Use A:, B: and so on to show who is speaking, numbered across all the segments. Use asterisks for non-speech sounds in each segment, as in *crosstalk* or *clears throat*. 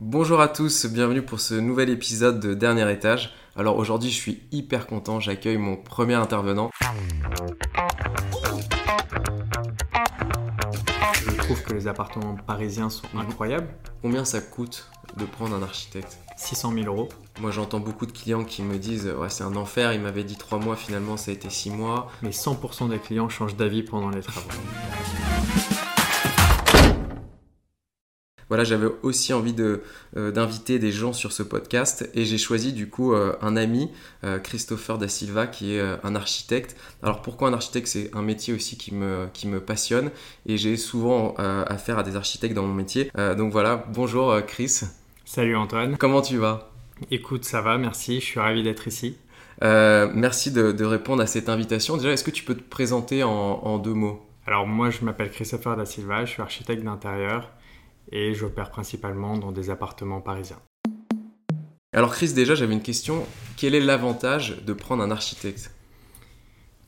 A: Bonjour à tous, bienvenue pour ce nouvel épisode de Dernier étage. Alors aujourd'hui je suis hyper content, j'accueille mon premier intervenant.
B: Je trouve que les appartements parisiens sont
A: Mhm.
B: incroyables.
A: Combien ça coûte de prendre un architecte?
B: 600 000 euros.
A: Moi j'entends beaucoup de clients qui me disent ouais c'est un enfer, il m'avait dit 3 mois, finalement ça a été 6 mois.
B: Mais 100% des clients changent d'avis pendant les travaux.
A: Voilà, j'avais aussi envie de, euh, d'inviter des gens sur ce podcast et j'ai choisi du coup euh, un ami, euh, Christopher Da Silva, qui est un architecte. Alors pourquoi un architecte? C'est un métier aussi qui me, qui me passionne et j'ai souvent affaire à des architectes dans mon métier. Donc voilà, bonjour Chris,
B: Salut Antoine.
A: comment tu vas?
B: Écoute, ça va, merci. Je suis ravi d'être ici.
A: Euh, Merci de, de répondre à cette invitation. Déjà, est-ce que tu peux te présenter en, en deux mots?
B: Alors moi, je m'appelle Christopher Da Silva, je suis architecte d'intérieur et j'opère principalement dans des appartements parisiens.
A: Alors Chris, déjà j'avais une question. Quel est l'avantage de prendre un architecte?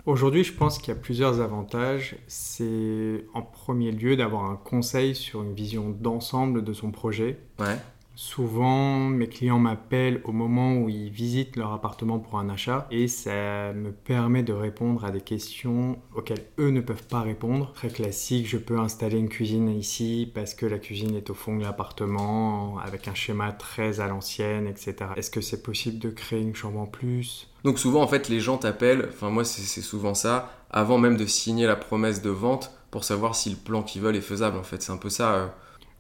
B: Aujourd'hui, je pense qu'il y a plusieurs avantages. C'est en premier lieu d'avoir un conseil sur une vision d'ensemble de son projet.
A: Ouais.
B: Souvent, mes clients m'appellent au moment où ils visitent leur appartement pour un achat et ça me permet de répondre à des questions auxquelles eux ne peuvent pas répondre. Très classique, je peux installer une cuisine ici parce que la cuisine est au fond de l'appartement avec un schéma très à l'ancienne, etc. Est-ce que c'est possible de créer une chambre en plus?
A: Donc souvent en fait les gens t'appellent, enfin moi c'est souvent ça, avant même de signer la promesse de vente pour savoir si le plan qu'ils veulent est faisable en fait. C'est un peu ça. euh.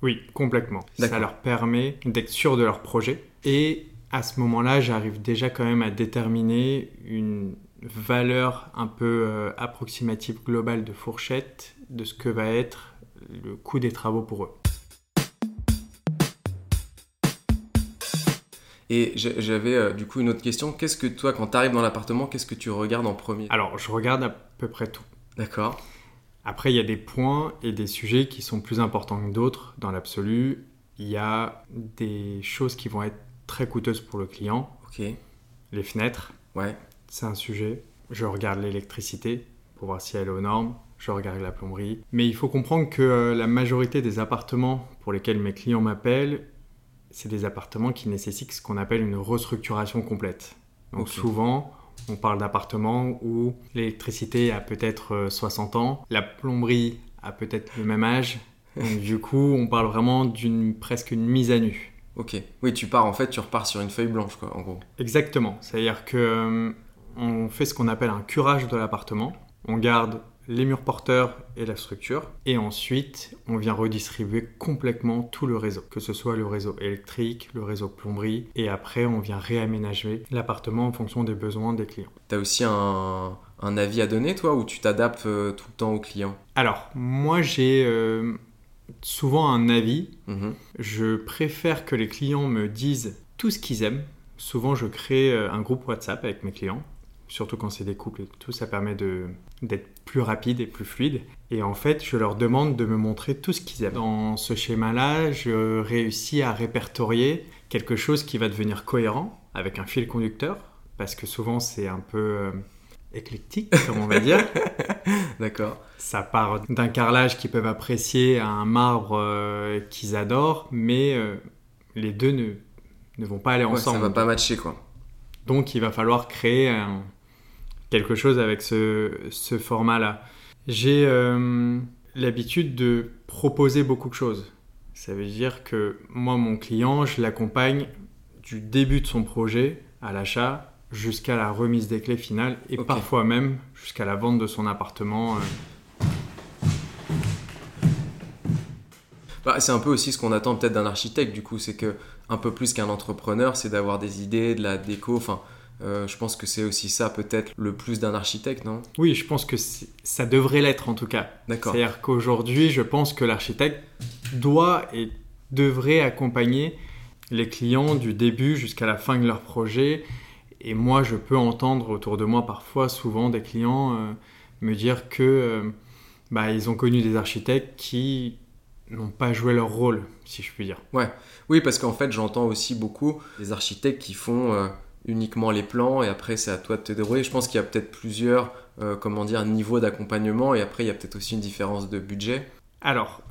B: Oui, complètement. Ça leur permet d'être sûr de leur projet. Et à ce moment-là, j'arrive déjà quand même à déterminer une valeur un peu euh, approximative globale de fourchette de ce que va être le coût des travaux pour eux.
A: Et j'avais euh, du coup une autre question. Qu'est-ce que toi quand tu arrives dans l'appartement, qu'est-ce que tu regardes en premier?
B: Alors, je regarde à peu près tout.
A: D'accord.
B: Après, il y a des points et des sujets qui sont plus importants que d'autres dans l'absolu. Il y a des choses qui vont être très coûteuses pour le client.
A: Ok.
B: Les fenêtres,
A: Ouais.
B: c'est un sujet. Je regarde l'électricité pour voir si elle est aux normes. Je regarde la plomberie. Mais il faut comprendre que euh, la majorité des appartements pour lesquels mes clients m'appellent, c'est des appartements qui nécessitent ce qu'on appelle une restructuration complète. Donc souvent, on parle d'appartements où l'électricité a peut-être euh, 60 ans, la plomberie a peut-être le même âge. Donc du coup, on parle vraiment d'une presque une mise à nu.
A: Ok. Oui, tu pars en fait, tu repars sur une feuille blanche quoi, en gros.
B: Exactement. C'est-à-dire que euh, on fait ce qu'on appelle un curage de l'appartement. On garde les murs porteurs et la structure. Et ensuite, on vient redistribuer complètement tout le réseau. Que ce soit le réseau électrique, le réseau plomberie. Et après, on vient réaménager l'appartement en fonction des besoins des clients.
A: T'as aussi un, un avis à donner toi ou tu t'adaptes euh, tout le temps au client
B: Alors, moi, j'ai euh, souvent un avis.
A: Mhm.
B: Je préfère que les clients me disent tout ce qu'ils aiment. Souvent, je crée euh, un groupe WhatsApp avec mes clients, surtout quand c'est des couples et tout, ça permet d'être plus rapide et plus fluide. Et en fait, je leur demande de me montrer tout ce qu'ils aiment. Dans ce schéma-là, je réussis à répertorier quelque chose qui va devenir cohérent avec un fil conducteur, parce que souvent c'est un peu euh, éclectique, comme on va dire. *laughs*
A: D'accord.
B: Ça part d'un carrelage qu'ils peuvent apprécier à un marbre euh, qu'ils adorent, mais euh, les deux ne, ne vont pas aller
A: Ouais, ça
B: ensemble.
A: va pas matcher quoi.
B: Donc il va falloir créer un- quelque chose avec ce, ce format-là. J'ai euh, l'habitude de proposer beaucoup de choses. Ça veut dire que moi, mon client, je l'accompagne du début de son projet à l'achat jusqu'à la remise des clés finales et parfois même jusqu'à la vente de son appartement. euh,
A: Bah, c'est un peu aussi ce qu'on attend peut-être d'un architecte du coup, c'est que un peu plus qu'un entrepreneur, c'est d'avoir des idées, de la déco. Enfin, euh, je pense que c'est aussi ça peut-être le plus d'un architecte, non?
B: Oui, je pense que ça devrait l'être en tout cas.
A: D'accord.
B: C'est-à-dire qu'aujourd'hui, je pense que l'architecte doit et devrait accompagner les clients du début jusqu'à la fin de leur projet. Et moi, je peux entendre autour de moi parfois, souvent, des clients euh, me dire que euh, bah, ils ont connu des architectes qui n'ont pas joué leur rôle, si je puis dire.
A: Oui, parce qu'en fait, j'entends aussi beaucoup des architectes qui font uniquement les plans et après, c'est à toi de te débrouiller. Je pense qu'il y a peut-être plusieurs, euh, comment dire, niveaux d'accompagnement et après, il y a peut-être aussi une différence de budget.
B: Alors,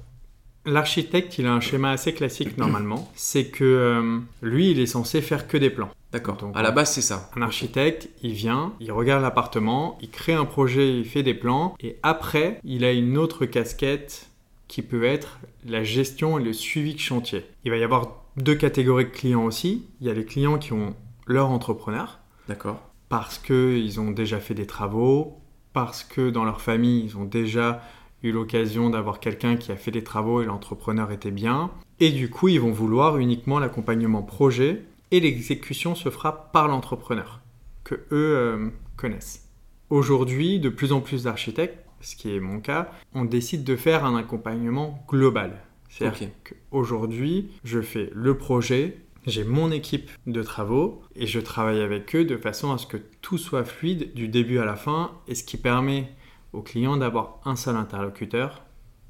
B: L'architecte, il a un schéma assez classique *clears throat* normalement. C'est que euh, lui, il est censé faire que des plans.
A: D'accord.
B: Donc,
A: À la base, c'est ça.
B: Un architecte, il vient, il regarde l'appartement, il crée un projet, il fait des plans, et après, il a une autre casquette qui peut être la gestion et le suivi de chantier. Il va y avoir deux catégories de clients aussi. Il y a les clients qui ont leur entrepreneur,
A: D'accord.
B: parce qu'ils ont déjà fait des travaux, parce que dans leur famille, ils ont déjà eu l'occasion d'avoir quelqu'un qui a fait des travaux et l'entrepreneur était bien. Et du coup, ils vont vouloir uniquement l'accompagnement projet et l'exécution se fera par l'entrepreneur, que eux euh, connaissent. Aujourd'hui, de plus en plus d'architectes, ce qui est mon cas, on décide de faire un accompagnement global. C'est-à-dire qu'aujourd'hui, je fais le projet, j'ai mon équipe de travaux et je travaille avec eux de façon à ce que tout soit fluide du début à la fin et ce qui permet au client d'avoir un seul interlocuteur,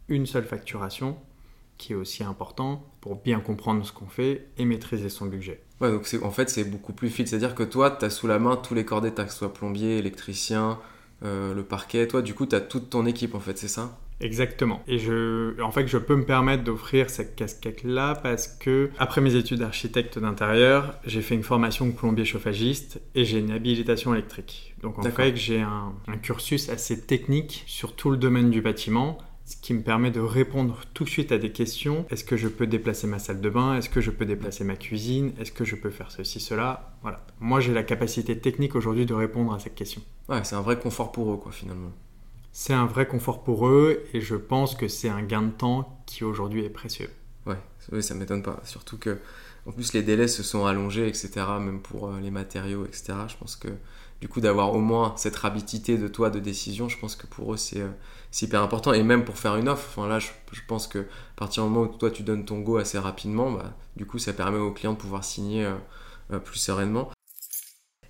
B: une seule facturation, qui est aussi important pour bien comprendre ce qu'on fait et maîtriser son budget.
A: Ouais, donc en fait, c'est beaucoup plus fluide. C'est-à-dire que toi, tu as sous la main tous les corps que ce soit plombier, électricien, euh, le parquet. Toi, du coup, tu as toute ton équipe, en fait, c'est ça?
B: Exactement. Et je, en fait, je peux me permettre d'offrir cette casquette-là parce que, après mes études d'architecte d'intérieur, j'ai fait une formation de plombier chauffagiste et j'ai une habilitation électrique. Donc, en fait, j'ai un, un cursus assez technique sur tout le domaine du bâtiment, ce qui me permet de répondre tout de suite à des questions. Est-ce que je peux déplacer ma salle de bain? Est-ce que je peux déplacer ma cuisine? Est-ce que je peux faire ceci, cela? Voilà. Moi, j'ai la capacité technique aujourd'hui de répondre à cette question.
A: Ouais, c'est un vrai confort pour eux, quoi, finalement.
B: C'est un vrai confort pour eux et je pense que c'est un gain de temps qui aujourd'hui est précieux.
A: Ouais, oui, ça m'étonne pas. Surtout que, en plus, les délais se sont allongés, etc., même pour euh, les matériaux, etc. Je pense que, du coup, d'avoir au moins cette rapidité de toi de décision, je pense que pour eux, c'est euh, c'est hyper important. Et même pour faire une offre, enfin, là, je, je pense que à partir du moment où toi, tu donnes ton go assez rapidement, bah, du coup, ça permet au client de pouvoir signer euh, euh, plus sereinement.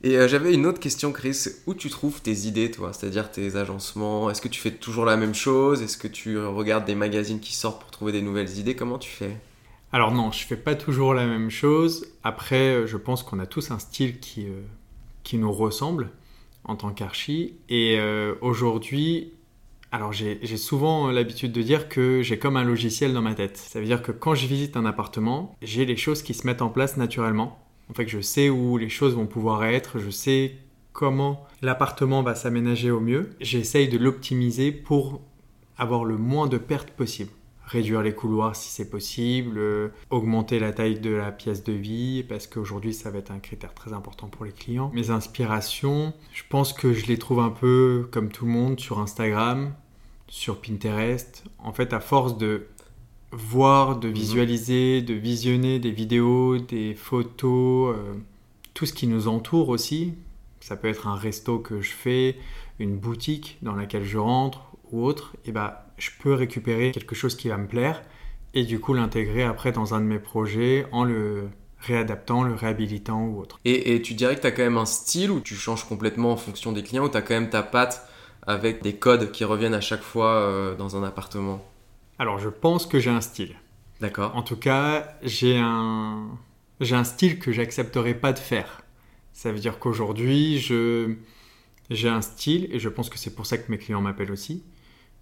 A: Et euh, j'avais une autre question, Chris. Où tu trouves tes idées, toi? C'est-à-dire tes agencements? Est-ce que tu fais toujours la même chose? Est-ce que tu regardes des magazines qui sortent pour trouver des nouvelles idées? Comment tu fais?
B: Alors non, je fais pas toujours la même chose. Après, euh, je pense qu'on a tous un style qui, euh, qui nous ressemble en tant qu'archi. Et aujourd'hui, alors j'ai souvent l'habitude de dire que j'ai comme un logiciel dans ma tête. Ça veut dire que quand je visite un appartement, j'ai les choses qui se mettent en place naturellement. En fait, je sais où les choses vont pouvoir être, je sais comment l'appartement va s'aménager au mieux. J'essaye de l'optimiser pour avoir le moins de pertes possible réduire les couloirs si c'est possible, euh, augmenter la taille de la pièce de vie, parce qu'aujourd'hui ça va être un critère très important pour les clients. Mes inspirations, je pense que je les trouve un peu comme tout le monde sur Instagram, sur Pinterest. En fait, à force de voir, de visualiser, de visionner des vidéos, des photos, euh, tout ce qui nous entoure aussi. Ça peut être un resto que je fais, une boutique dans laquelle je rentre ou autre. Et bah, je peux récupérer quelque chose qui va me plaire et du coup l'intégrer après dans un de mes projets en le réadaptant, le réhabilitant ou autre.
A: Et, et tu dirais que tu as quand même un style où tu changes complètement en fonction des clients ou tu as quand même ta patte avec des codes qui reviennent à chaque fois euh, dans un appartement?
B: Alors je pense que j'ai un style.
A: D'accord
B: En tout cas, j'ai un, j'ai un style que j'accepterai pas de faire. Ça veut dire qu'aujourd'hui, je, j'ai un style et je pense que c'est pour ça que mes clients m'appellent aussi.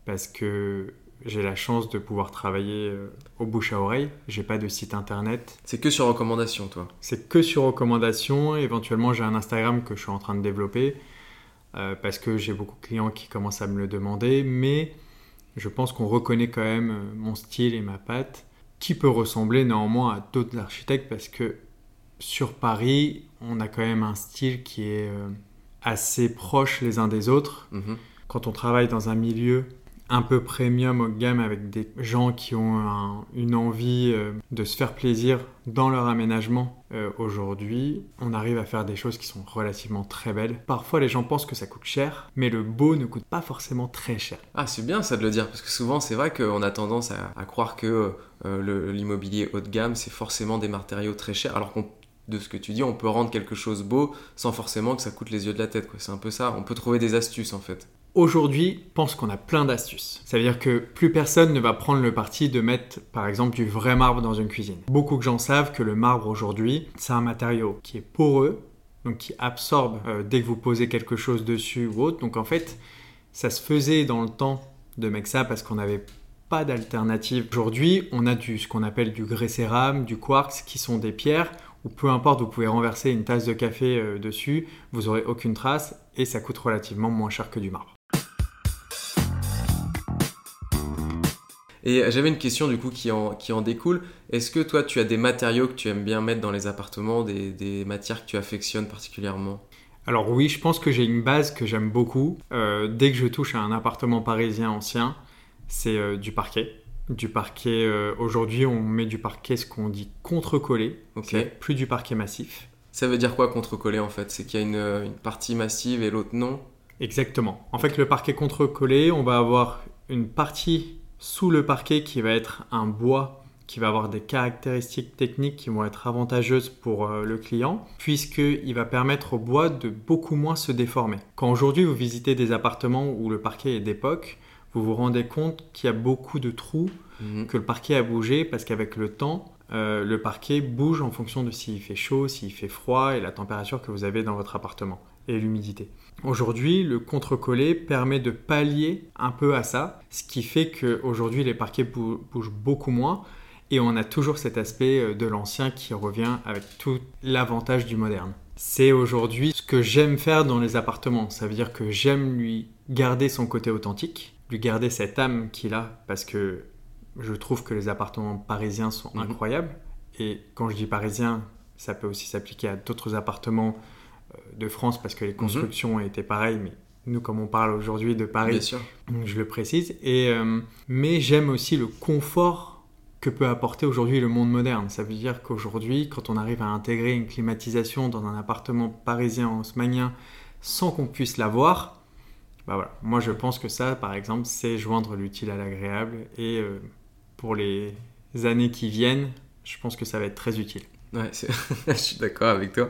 B: Parce que j'ai la chance de pouvoir travailler euh, au bouche à oreille. J'ai pas de site internet.
A: C'est que sur recommandation, toi
B: C'est que sur recommandation. Éventuellement, j'ai un Instagram que je suis en train de développer euh, parce que j'ai beaucoup de clients qui commencent à me le demander. Mais je pense qu'on reconnaît quand même euh, mon style et ma patte qui peut ressembler néanmoins à d'autres architectes parce que sur Paris, on a quand même un style qui est euh, assez proche les uns des autres.
A: Mhm.
B: Quand on travaille dans un milieu un peu premium haut de gamme avec des gens qui ont un- une envie euh, de se faire plaisir dans leur aménagement euh, aujourd'hui, on arrive à faire des choses qui sont relativement très belles. Parfois les gens pensent que ça coûte cher, mais le beau ne coûte pas forcément très cher.
A: Ah, c'est bien ça de le dire, parce que souvent c'est vrai qu'on a tendance à, croire que euh, l'immobilier haut de gamme, c'est forcément des matériaux très chers, alors qu'on de ce que tu dis, on peut rendre quelque chose beau sans forcément que ça coûte les yeux de la tête. C'est un peu ça, on peut trouver des astuces en fait.
B: Aujourd'hui, pense qu'on a plein d'astuces. Ça veut dire que plus personne ne va prendre le parti de mettre, par exemple, du vrai marbre dans une cuisine. Beaucoup de gens savent que le marbre aujourd'hui, c'est un matériau qui est poreux, donc qui absorbe euh, dès que vous posez quelque chose dessus ou autre. Donc en fait, ça se faisait dans le temps de mettre ça parce qu'on n'avait pas d'alternative. Aujourd'hui, on a du, ce qu'on appelle du grès cérame, du quartz, qui sont des pierres où peu importe, vous pouvez renverser une tasse de café euh, dessus, vous aurez aucune trace et ça coûte relativement moins cher que du marbre.
A: Et j'avais une question du coup qui en, qui en découle. Est-ce que toi tu as des matériaux que tu aimes bien mettre dans les appartements, des, matières que tu affectionnes particulièrement?
B: Alors oui, je pense que j'ai une base que j'aime beaucoup. Euh, dès que je touche à un appartement parisien ancien, c'est euh, du parquet. Du parquet, euh, aujourd'hui on met du parquet ce qu'on dit contre-collé, plus du parquet massif.
A: Ça veut dire quoi contre-collé en fait? C'est qu'il y a une, une, partie massive et l'autre non?
B: Exactement. En fait le parquet contre-collé, on va avoir une partie sous le parquet qui va être un bois qui va avoir des caractéristiques techniques qui vont être avantageuses pour euh, le client, puisqu'il va permettre au bois de beaucoup moins se déformer. Quand aujourd'hui vous visitez des appartements où le parquet est d'époque, vous vous rendez compte qu'il y a beaucoup de trous, mhm. que le parquet a bougé, parce qu'avec le temps, euh, le parquet bouge en fonction de s'il fait chaud, s'il fait froid et la température que vous avez dans votre appartement et l'humidité. Aujourd'hui, le contre-collé permet de pallier un peu à ça, ce qui fait qu'aujourd'hui les parquets bougent beaucoup moins et on a toujours cet aspect euh, de l'ancien qui revient avec tout l'avantage du moderne. C'est aujourd'hui ce que j'aime faire dans les appartements, ça veut dire que j'aime lui garder son côté authentique, lui garder cette âme qu'il a parce que je trouve que les appartements parisiens sont mhm. incroyables et quand je dis parisiens, ça peut aussi s'appliquer à d'autres appartements de France parce que les mhm. constructions étaient pareilles, mais nous, comme on parle aujourd'hui de Paris, je le précise. Et, euh, mais j'aime aussi le confort que peut apporter aujourd'hui le monde moderne. Ça veut dire qu'aujourd'hui, quand on arrive à intégrer une climatisation dans un appartement parisien haussmanien sans qu'on puisse la voir, bah voilà. Moi, je pense que ça, par exemple, c'est joindre l'utile à l'agréable. Et euh, pour les années qui viennent, je pense que ça va être très utile.
A: Ouais, *laughs* je suis d'accord avec toi.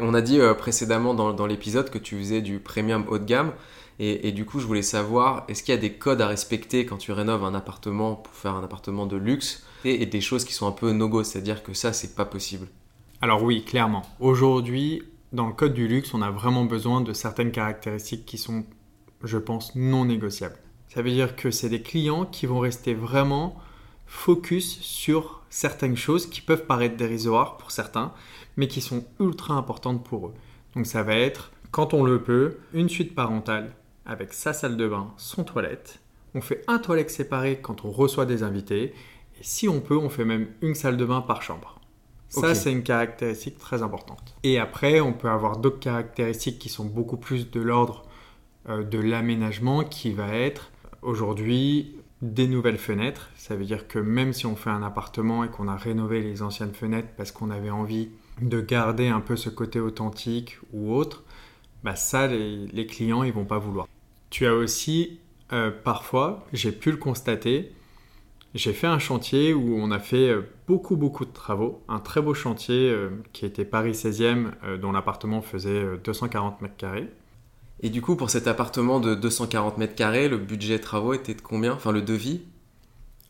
A: On a dit euh, précédemment dans, l'épisode que tu faisais du premium haut de gamme. Et, du coup, je voulais savoir, est-ce qu'il y a des codes à respecter quand tu rénoves un appartement pour faire un appartement de luxe et, des choses qui sont un peu no-go, c'est-à-dire que ça, c'est pas possible?
B: Alors oui, clairement. Aujourd'hui, dans le code du luxe, on a vraiment besoin de certaines caractéristiques qui sont, je pense, non négociables. Ça veut dire que c'est des clients qui vont rester vraiment focus sur certaines choses qui peuvent paraître dérisoires pour certains, mais qui sont ultra importantes pour eux. Donc ça va être, quand on le peut, une suite parentale avec sa salle de bain, son toilette. On fait un toilette séparé quand on reçoit des invités. Et si on peut, on fait même une salle de bain par chambre. Ça, c'est une caractéristique très importante. Et après, on peut avoir d'autres caractéristiques qui sont beaucoup plus de l'ordre euh, de l'aménagement, qui va être aujourd'hui des nouvelles fenêtres. Ça veut dire que même si on fait un appartement et qu'on a rénové les anciennes fenêtres parce qu'on avait envie de garder un peu ce côté authentique ou autre, bah ça, les, clients, ils vont pas vouloir. Tu as aussi, euh, parfois, j'ai pu le constater, j'ai fait un chantier où on a fait euh, beaucoup, beaucoup de travaux. Un très beau chantier euh, qui était Paris 16e, dont l'appartement faisait 240 mètres carrés.
A: Et du coup, pour cet appartement de 240 mètres carrés, le budget travaux était de combien? Enfin, le devis?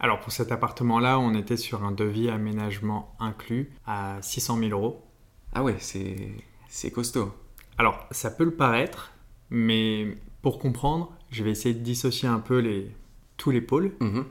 B: Alors, pour cet appartement-là, on était sur un devis aménagement inclus à 600 000 euros.
A: Ah ouais, c'est costaud.
B: Alors, ça peut le paraître, mais pour comprendre, je vais essayer de dissocier un peu les, tous les pôles. Mhm.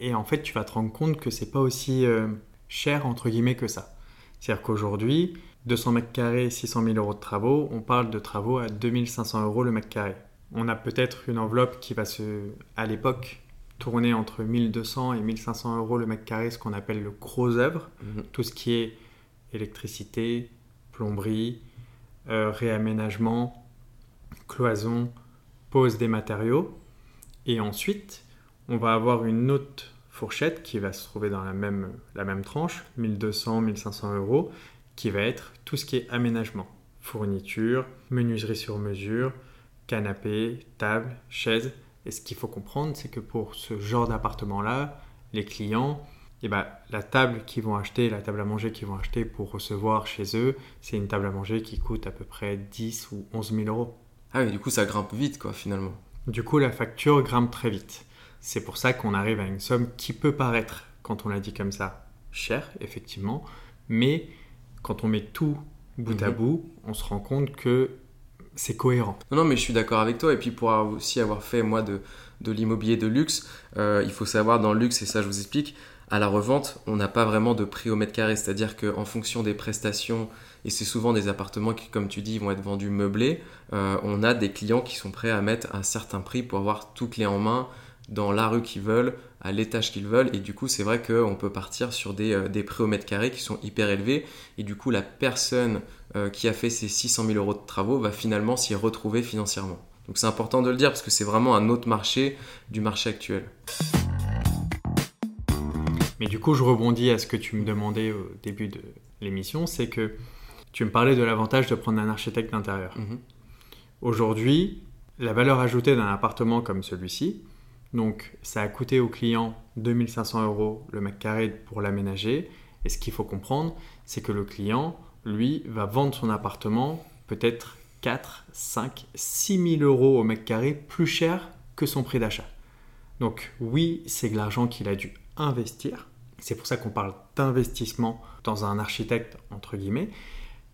B: Et en fait, tu vas te rendre compte que c'est pas aussi euh, cher, entre guillemets, que ça. C'est-à-dire qu'aujourd'hui, 200 mètres carrés, 600 000 euros de travaux, on parle de travaux à 2500 euros le mètre carré. On a peut-être une enveloppe qui va se, à l'époque, tourner entre 1200 et 1500 euros le mètre carré, ce qu'on appelle le gros œuvre. Mhm. Tout ce qui est électricité, plomberie, euh, réaménagement, cloison, pose des matériaux. Et ensuite, on va avoir une autre fourchette qui va se trouver dans la même, la même tranche, 1200, 1500 euros, qui va être tout ce qui est aménagement, fourniture, menuiserie sur mesure, canapé, table, chaise. Et ce qu'il faut comprendre, c'est que pour ce genre d'appartement-là, les clients, eh ben, la table qu'ils vont acheter, la table à manger qu'ils vont acheter pour recevoir chez eux, c'est une table à manger qui coûte à peu près 10 ou 11 000 euros.
A: Ah oui, du coup, ça grimpe vite, quoi, finalement.
B: Du coup, la facture grimpe très vite. C'est pour ça qu'on arrive à une somme qui peut paraître, quand on l'a dit comme ça, cher, effectivement, mais quand on met tout bout à mhm. bout, on se rend compte que c'est cohérent.
A: Non, non, mais je suis d'accord avec toi. Et puis pour aussi avoir fait, moi, de, l'immobilier de luxe, il faut savoir dans le luxe, et ça je vous explique, à la revente, on n'a pas vraiment de prix au mètre carré. C'est-à-dire qu'en fonction des prestations, et c'est souvent des appartements qui, comme tu dis, vont être vendus meublés, on a des clients qui sont prêts à mettre un certain prix pour avoir tout clé en main dans la rue qu'ils veulent, à l'étage qu'ils veulent. Et du coup, c'est vrai qu'on peut partir sur des, des, prix au mètre carré qui sont hyper élevés. Et du coup, la personne qui a fait ces 600 000 euros de travaux va finalement s'y retrouver financièrement. Donc c'est important de le dire parce que c'est vraiment un autre marché du marché actuel.
B: Mais du coup, je rebondis à ce que tu me demandais au début de l'émission, c'est que tu me parlais de l'avantage de prendre un architecte d'intérieur.
A: Mhm.
B: Aujourd'hui, la valeur ajoutée d'un appartement comme celui-ci, donc ça a coûté au client 2500 euros le mètre carré pour l'aménager. Et ce qu'il faut comprendre, c'est que le client, lui, va vendre son appartement peut-être 4, 5, 6 000 euros au mètre carré plus cher que son prix d'achat. Donc oui, c'est de l'argent qu'il a dû investir, c'est pour ça qu'on parle d'investissement dans un architecte, entre guillemets,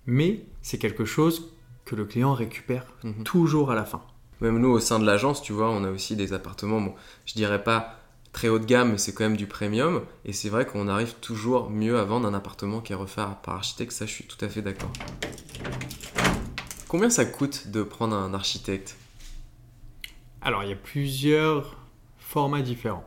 B: mais c'est quelque chose que le client récupère
A: Mhm.
B: toujours à la fin.
A: Même nous, au sein de l'agence, tu vois, on a aussi des appartements, bon, je dirais pas très haut de gamme, c'est quand même du premium. Et c'est vrai qu'on arrive toujours mieux à vendre un appartement qui est refait par architecte, ça je suis tout à fait d'accord. Combien ça coûte de prendre un architecte?
B: Alors, il y a plusieurs formats différents.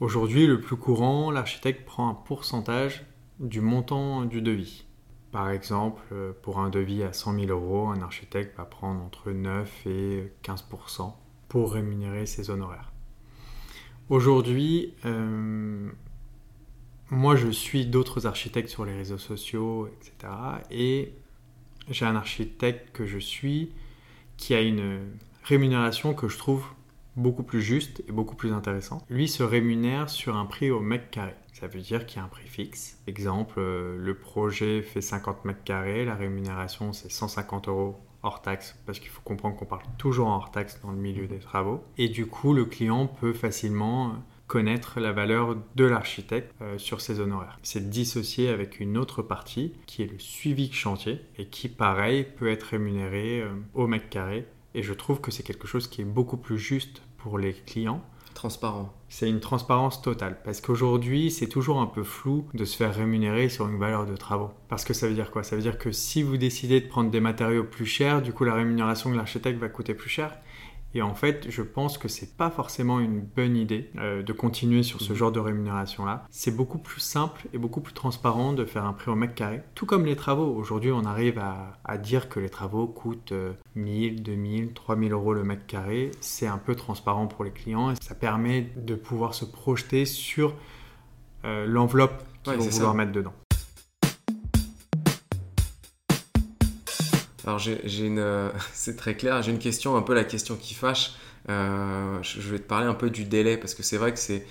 B: Aujourd'hui, le plus courant, l'architecte prend un pourcentage du montant du devis. Par exemple, euh, pour un devis à 100 000 euros, un architecte va prendre entre 9 et 15% pour rémunérer ses honoraires. Aujourd'hui, euh, moi je suis d'autres architectes sur les réseaux sociaux, etc. Et j'ai un architecte que je suis qui a une rémunération que je trouve beaucoup plus juste et beaucoup plus intéressant. Lui se rémunère sur un prix au mètre carré. Ça veut dire qu'il y a un prix fixe. Exemple, euh, le projet fait 50 mètres carrés, la rémunération c'est 150 euros hors taxe, parce qu'il faut comprendre qu'on parle toujours en hors taxe dans le milieu des travaux. Et du coup, le client peut facilement connaître la valeur de l'architecte euh, sur ses honoraires. C'est dissocié avec une autre partie qui est le suivi de chantier et qui, pareil, peut être rémunéré euh, au mètre carré. Et je trouve que c'est quelque chose qui est beaucoup plus juste pour les clients. C'est une transparence totale parce qu'aujourd'hui, c'est toujours un peu flou de se faire rémunérer sur une valeur de travaux. Parce que ça veut dire quoi? Ça veut dire que si vous décidez de prendre des matériaux plus chers, du coup la rémunération de l'architecte va coûter plus cher. Et en fait, je pense que c'est pas forcément une bonne idée euh, de continuer sur ce
A: Mhm.
B: genre de rémunération-là. C'est beaucoup plus simple et beaucoup plus transparent de faire un prix au mètre carré, tout comme les travaux. Aujourd'hui, on arrive à, à dire que les travaux coûtent euh, 1000, 2000, 3000 euros le mètre carré. C'est un peu transparent pour les clients et ça permet de pouvoir se projeter sur euh, l'enveloppe qu'ils
A: Ouais,
B: vont vouloir
A: ça.
B: mettre dedans.
A: Alors *laughs* c'est très clair. J'ai une question, un peu la question qui fâche. Euh, je vais te parler un peu du délai parce que c'est vrai que c'est,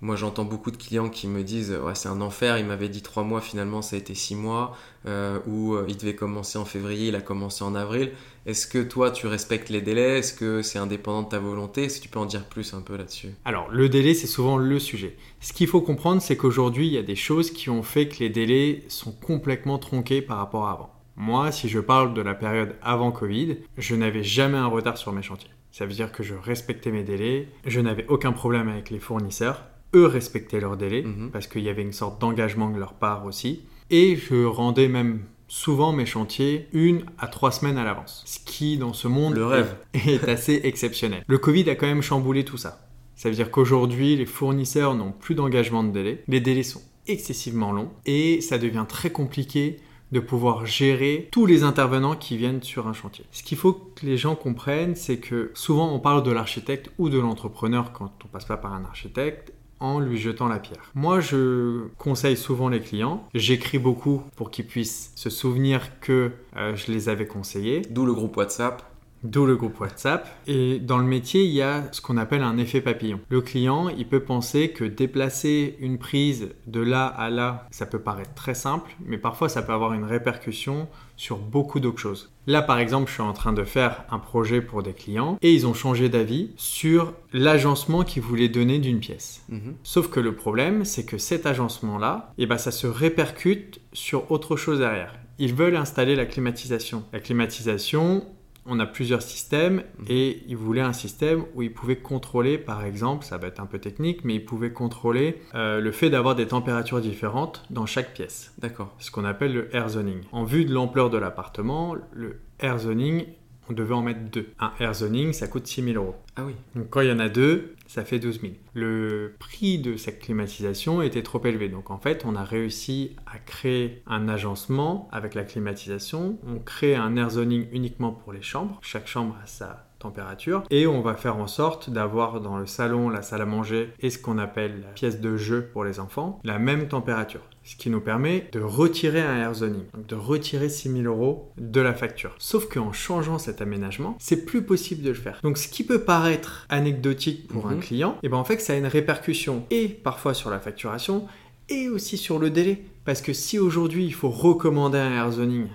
A: moi j'entends beaucoup de clients qui me disent c'est un enfer. Il m'avait dit trois mois, finalement ça a été six mois. Euh, ou euh, il devait commencer en février, il a commencé en avril. Est-ce que toi tu respectes les délais? Est-ce que c'est indépendant de ta volonté? Que tu peux en dire plus un peu là-dessus
B: Alors, le délai, c'est souvent le sujet. Ce qu'il faut comprendre, c'est qu'aujourd'hui, il y a des choses qui ont fait que les délais sont complètement tronqués par rapport à avant. Moi, si je parle de la période avant Covid, je n'avais jamais un retard sur mes chantiers. Ça veut dire que je respectais mes délais, je n'avais aucun problème avec les fournisseurs, eux respectaient leurs délais,
A: Mhm.
B: parce qu'il y avait une sorte d'engagement de leur part aussi, et je rendais même souvent mes chantiers une à trois semaines à l'avance. Ce qui, dans ce monde,
A: Le rêve.
B: est, *laughs* est assez exceptionnel. Le Covid a quand même chamboulé tout ça. Ça veut dire qu'aujourd'hui, les fournisseurs n'ont plus d'engagement de délai. Les délais sont excessivement longs et ça devient très compliqué de pouvoir gérer tous les intervenants qui viennent sur un chantier. Ce qu'il faut que les gens comprennent, c'est que souvent on parle de l'architecte ou de l'entrepreneur quand on passe pas par un architecte en lui jetant la pierre. Moi, je conseille souvent les clients. J'écris beaucoup pour qu'ils puissent se souvenir que euh, je les avais conseillés.
A: D'où le groupe WhatsApp.
B: D'où le groupe WhatsApp. Et dans le métier, il y a ce qu'on appelle un effet papillon. Le client, il peut penser que déplacer une prise de là à là, ça peut paraître très simple, mais parfois ça peut avoir une répercussion sur beaucoup d'autres choses. Là, par exemple, je suis en train de faire un projet pour des clients et ils ont changé d'avis sur l'agencement qu'ils voulaient donner d'une pièce.
A: Mhm.
B: Sauf que le problème, c'est que cet agencement-là, eh ben, ça se répercute sur autre chose derrière. Ils veulent installer la climatisation. La climatisation, on a plusieurs systèmes et il voulait un système où il pouvait contrôler, par exemple, ça va être un peu technique, mais il pouvait contrôler euh, le fait d'avoir des températures différentes dans chaque pièce.
A: D'accord.
B: Ce qu'on appelle le air zoning. En vue de l'ampleur de l'appartement, le air zoning, on devait en mettre deux. Un air zoning, ça coûte 6 000 euros.
A: Ah oui.
B: Donc quand il y en a deux, ça fait 12 000. Le prix de cette climatisation était trop élevé. Donc en fait, on a réussi à créer un agencement avec la climatisation. On crée un air zoning uniquement pour les chambres. Chaque chambre a sa température et on va faire en sorte d'avoir dans le salon, la salle à manger et ce qu'on appelle la pièce de jeu pour les enfants la même température. Ce qui nous permet de retirer un air zoning, donc de retirer 6000 euros de la facture. Sauf qu'en changeant cet aménagement, c'est plus possible de le faire. Donc ce qui peut paraître anecdotique pour un
A: Mhm.
B: client, et ben en fait ça a une répercussion et parfois sur la facturation et aussi sur le délai. Parce que si aujourd'hui il faut recommander un air zoning,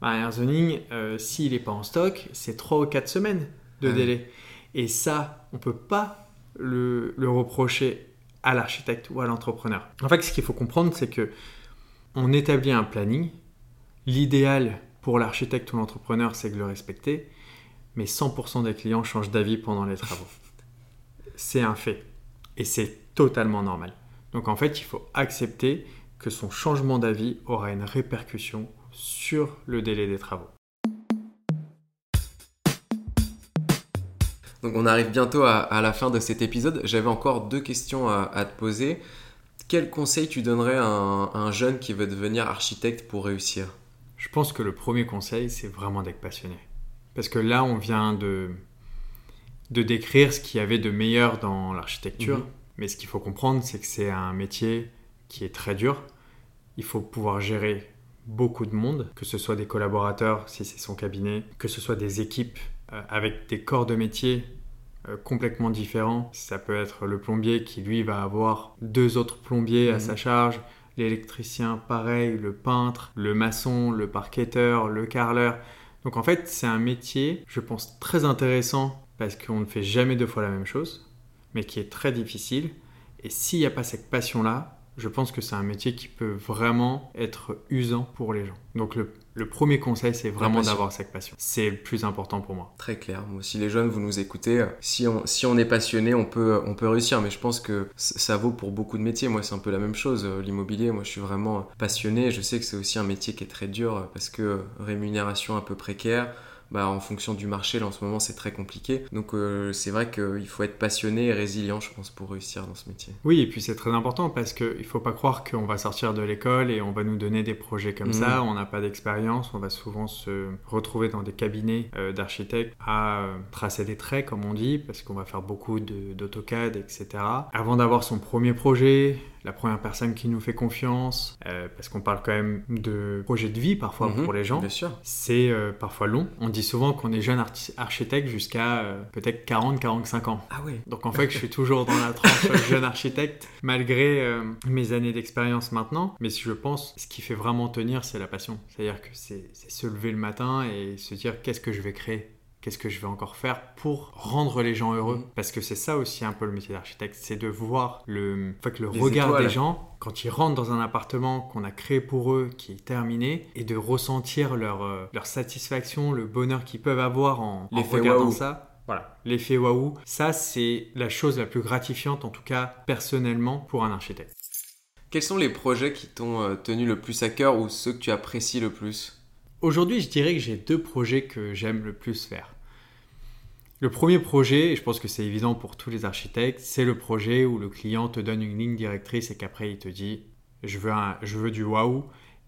B: bah, un air zoning, euh, s'il n'est pas en stock, c'est 3 ou 4 semaines de
A: Ouais.
B: délai. Et ça, on peut pas le, le reprocher à l'architecte ou à l'entrepreneur. En fait, ce qu'il faut comprendre, c'est que on établit un planning. L'idéal pour l'architecte ou l'entrepreneur, c'est de le respecter. Mais 100% des clients changent d'avis pendant les travaux. C'est un fait. Et c'est totalement normal. Donc en fait, il faut accepter que son changement d'avis aura une répercussion sur le délai des travaux.
A: Donc on arrive bientôt à, à la fin de cet épisode. J'avais encore deux questions à, à te poser. Quel conseil tu donnerais à un, à un jeune qui veut devenir architecte pour réussir?
B: Je pense que le premier conseil, c'est vraiment d'être passionné. Parce que là, on vient de, de décrire ce qu'il y avait de meilleur dans l'architecture.
A: Mhm.
B: Mais ce qu'il faut comprendre, c'est que c'est un métier qui est très dur. Il faut pouvoir gérer beaucoup de monde, que ce soit des collaborateurs, si c'est son cabinet, que ce soit des équipes avec des corps de métier euh, complètement différents. Ça peut être le plombier qui, lui, va avoir deux autres plombiers à
A: Mhm.
B: sa charge, l'électricien pareil, le peintre, le maçon, le parquetteur, le carreleur. Donc en fait, c'est un métier, je pense, très intéressant parce qu'on ne fait jamais deux fois la même chose, mais qui est très difficile. Et s'il n'y a pas cette passion-là, je pense que c'est un métier qui peut vraiment être usant pour les gens. Donc le, le premier conseil, c'est vraiment d'avoir cette passion. C'est le plus important pour moi.
A: Très clair. Moi, si les jeunes, vous nous écoutez, euh, si on, si on est passionné, on peut, on peut réussir. Mais je pense que ça vaut pour beaucoup de métiers. Moi, c'est un peu la même chose. Euh, L'immobilier, moi, je suis vraiment passionné. Je sais que c'est aussi un métier qui est très dur euh, parce que rémunération un peu précaire. Bah, en fonction du marché, là en ce moment c'est très compliqué. Donc euh, c'est vrai qu'il faut être passionné et résilient, je pense, pour réussir dans ce métier.
B: Oui, et puis c'est très important parce qu'il ne faut pas croire qu'on va sortir de l'école et on va nous donner des projets comme
A: Mhm.
B: ça. On n'a pas d'expérience, on va souvent se retrouver dans des cabinets euh, d'architectes à euh, tracer des traits, comme on dit, parce qu'on va faire beaucoup d'AutoCAD, etc. Avant d'avoir son premier projet, la première personne qui nous fait confiance, euh, parce qu'on parle quand même de projet de vie parfois
A: Mhm,
B: pour les gens.
A: Bien sûr.
B: C'est euh, parfois long. On dit souvent qu'on est jeune architecte jusqu'à euh, peut-être 40-45 ans.
A: Ah ouais.
B: Donc en fait, je suis toujours dans la tranche *laughs* jeune architecte, malgré mes années d'expérience maintenant. Mais je pense, ce qui fait vraiment tenir, c'est la passion. C'est-à-dire que c'est se lever le matin et se dire qu'est-ce que je vais créer? Qu'est-ce que je vais encore faire pour rendre les gens heureux
A: Mhm.
B: Parce que c'est ça aussi un peu le métier d'architecte, c'est de voir le, en fait, le
A: Les
B: regard
A: étoiles.
B: des gens quand ils rentrent dans un appartement qu'on a créé pour eux, qui est terminé, et de ressentir leur, euh, leur satisfaction, le bonheur qu'ils peuvent avoir en, en regardant ça. Voilà, l'effet waouh, ça c'est la chose la plus gratifiante, en tout cas personnellement, pour un architecte.
A: Quels sont les projets qui t'ont euh, tenu le plus à cœur ou ceux que tu apprécies le plus?
B: Aujourd'hui, je dirais que j'ai deux projets que j'aime le plus faire. Le premier projet, et je pense que c'est évident pour tous les architectes, c'est le projet où le client te donne une ligne directrice et qu'après il te dit je veux, un- je veux du waouh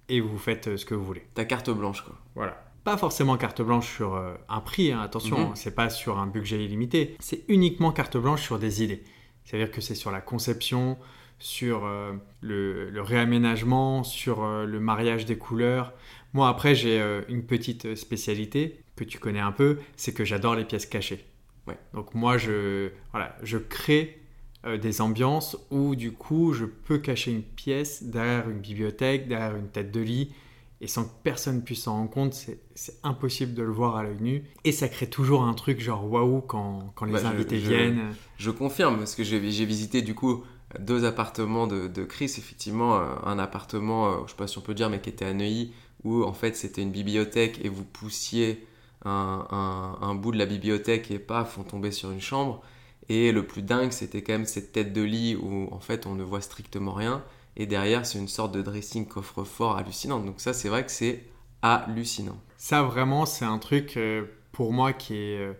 B: et vous faites euh, ce que vous voulez.
A: Ta carte blanche, quoi.
B: Voilà. Pas forcément carte blanche sur euh, un prix, hein, attention,
A: Mhm.
B: hein, c'est pas sur un budget illimité, c'est uniquement carte blanche sur des idées. C'est-à-dire que c'est sur la conception, sur euh, le, le réaménagement, sur euh, le mariage des couleurs. Moi, après, j'ai euh, une petite spécialité que tu connais un peu, c'est que j'adore les pièces cachées.
A: Ouais.
B: Donc moi, je, voilà, je crée euh, des ambiances où du coup, je peux cacher une pièce derrière une bibliothèque, derrière une tête de lit, et sans que personne puisse s'en rendre compte, c'est impossible de le voir à l'œil nu. Et ça crée toujours un truc genre waouh quand, quand les
A: Bah,
B: invités
A: je-
B: viennent.
A: Je confirme, parce que j'ai visité du coup deux appartements de, de Chris. Effectivement, euh, un appartement, euh, je sais pas si on peut dire, mais qui était à Neuilly, où en fait c'était une bibliothèque et vous poussiez un, bout de la bibliothèque et paf, on tombait sur une chambre. Et le plus dingue, c'était quand même cette tête de lit où en fait on ne voit strictement rien. Et derrière, c'est une sorte de dressing coffre-fort hallucinant. Donc ça, c'est vrai que c'est hallucinant.
B: Ça, vraiment, c'est un truc euh, pour moi qui est, euh,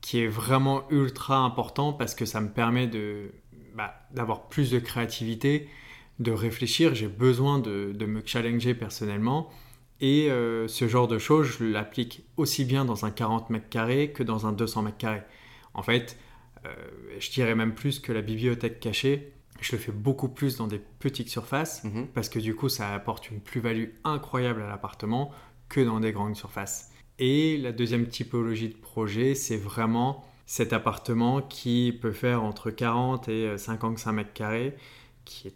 B: qui est vraiment ultra important parce que ça me permet de, bah, d'avoir plus de créativité, de réfléchir. J'ai besoin de, de, me challenger personnellement. Et euh, ce genre de choses, je l'applique aussi bien dans un 40 mètres carrés que dans un 200 mètres carrés. En fait, je dirais même plus que la bibliothèque cachée, je le fais beaucoup plus dans des petites surfaces mhm. parce que du coup, ça apporte une plus-value incroyable à l'appartement que dans des grandes surfaces. Et la deuxième typologie de projet, c'est vraiment cet appartement qui peut faire entre 40 et 55 mètres carrés, qui est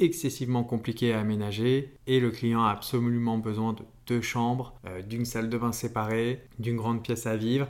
B: excessivement compliqué à aménager et le client a absolument besoin de deux chambres, euh, d'une salle de bain séparée, d'une grande pièce à vivre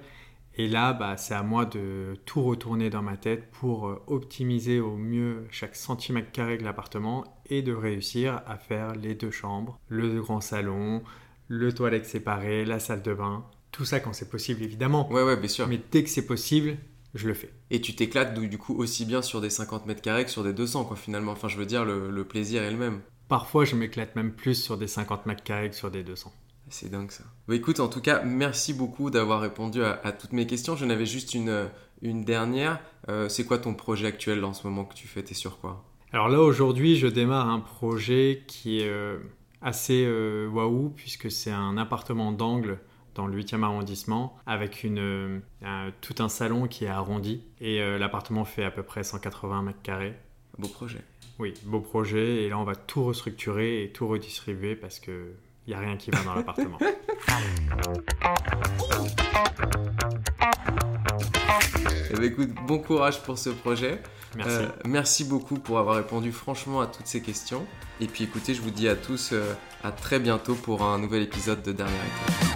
B: et là, bah, c'est à moi de tout retourner dans ma tête pour euh, optimiser au mieux chaque centimètre carré de l'appartement et de réussir à faire les deux chambres, le grand salon, le toilette séparé, la salle de bain. Tout ça quand c'est possible, évidemment.
A: Ouais, ouais, bien sûr.
B: Mais dès que c'est possible, je le fais.
A: Et tu t'éclates du coup aussi bien sur des 50 mètres carrés que sur des 200, quoi, finalement. Enfin, je veux dire, le, le plaisir est le même.
B: Parfois, je m'éclate même plus sur des 50 mètres carrés que sur des 200.
A: C'est dingue ça. Bah, écoute, en tout cas, merci beaucoup d'avoir répondu à, toutes mes questions. J'en avais juste une, une dernière. Euh, c'est quoi ton projet actuel en ce moment que tu fais? T'es sur quoi?
B: Alors là, aujourd'hui, je démarre un projet qui est euh, assez euh, waouh, puisque c'est un appartement d'angle dans le 8e arrondissement, avec une, tout un salon qui est arrondi. Et l'appartement fait à peu près 180 mètres carrés.
A: Beau projet.
B: Oui, beau projet. Et là, on va tout restructurer et tout redistribuer parce que il n'y a rien qui va dans l'appartement. *laughs*
A: Eh ben, écoute, bon courage pour ce projet.
B: Merci. Euh,
A: merci beaucoup pour avoir répondu franchement à toutes ces questions. Et puis écoutez, je vous dis à tous euh, à très bientôt pour un nouvel épisode de Dernière Étape.